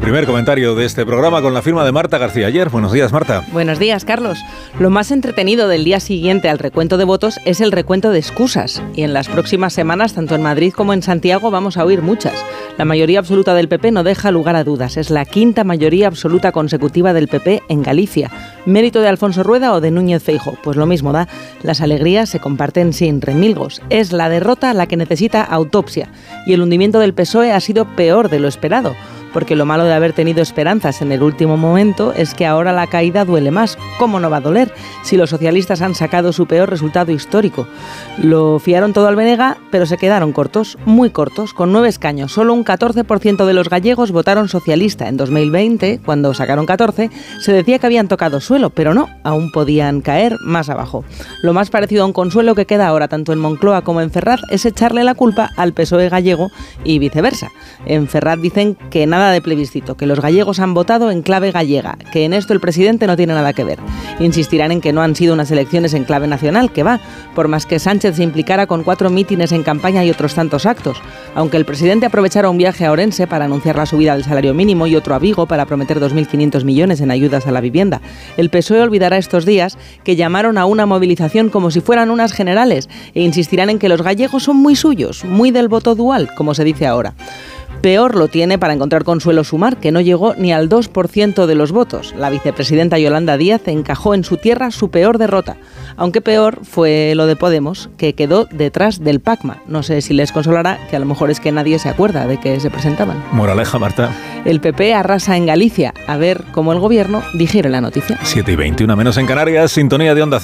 primer comentario de este programa con la firma de Marta García ayer. Buenos días, Marta. Buenos días, Carlos. Lo más entretenido del día siguiente al recuento de votos es el recuento de excusas. Y en las próximas semanas, tanto en Madrid como en Santiago, vamos a oír muchas. La mayoría absoluta del PP no deja lugar a dudas. Es la quinta mayoría absoluta consecutiva del PP en Galicia. ¿Mérito de Alfonso Rueda o de Núñez Feijo? Pues lo mismo da. Las alegrías se comparten sin remilgos. Es la derrota la que necesita autopsia. Y el hundimiento del PSOE ha sido peor de lo esperado porque lo malo de haber tenido esperanzas en el último momento es que ahora la caída duele más. ¿Cómo no va a doler si los socialistas han sacado su peor resultado histórico? Lo fiaron todo al Venega, pero se quedaron cortos, muy cortos, con nueve escaños. Solo un 14% de los gallegos votaron socialista. En 2020, cuando sacaron 14, se decía que habían tocado suelo, pero no, aún podían caer más abajo. Lo más parecido a un consuelo que queda ahora tanto en Moncloa como en Ferraz es echarle la culpa al PSOE gallego y viceversa. En Ferraz dicen que nada de plebiscito, que los gallegos han votado en clave gallega, que en esto el presidente no tiene nada que ver. Insistirán en que no han sido unas elecciones en clave nacional, que va, por más que Sánchez se implicara con cuatro mítines en campaña y otros tantos actos. Aunque el presidente aprovechara un viaje a Orense para anunciar la subida del salario mínimo y otro a Vigo para prometer 2.500 millones en ayudas a la vivienda, el PSOE olvidará estos días que llamaron a una movilización como si fueran unas generales e insistirán en que los gallegos son muy suyos, muy del voto dual, como se dice ahora. Peor lo tiene para encontrar consuelo Sumar, que no llegó ni al 2% de los votos. La vicepresidenta Yolanda Díaz encajó en su tierra su peor derrota, aunque peor fue lo de Podemos, que quedó detrás del PACMA. No sé si les consolará, que a lo mejor es que nadie se acuerda de que se presentaban. Moraleja, Marta. El PP arrasa en Galicia, a ver cómo el gobierno digiere la noticia. 7 y 21 menos en Canarias, sintonía de onda